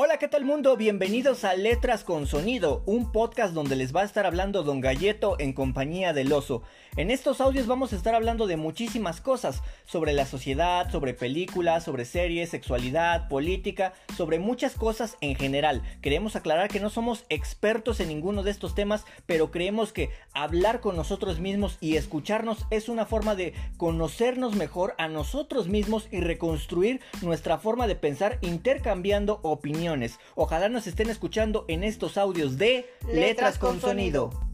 Hola, ¿qué tal mundo? Bienvenidos a Letras con Sonido, un podcast donde les va a estar hablando Don Galleto en compañía del oso. En estos audios vamos a estar hablando de muchísimas cosas, sobre la sociedad, sobre películas, sobre series, sexualidad, política, sobre muchas cosas en general. Queremos aclarar que no somos expertos en ninguno de estos temas, pero creemos que hablar con nosotros mismos y escucharnos es una forma de conocernos mejor a nosotros mismos y reconstruir nuestra forma de pensar intercambiando opiniones Ojalá nos estén escuchando en estos audios de Letras, con, sonido.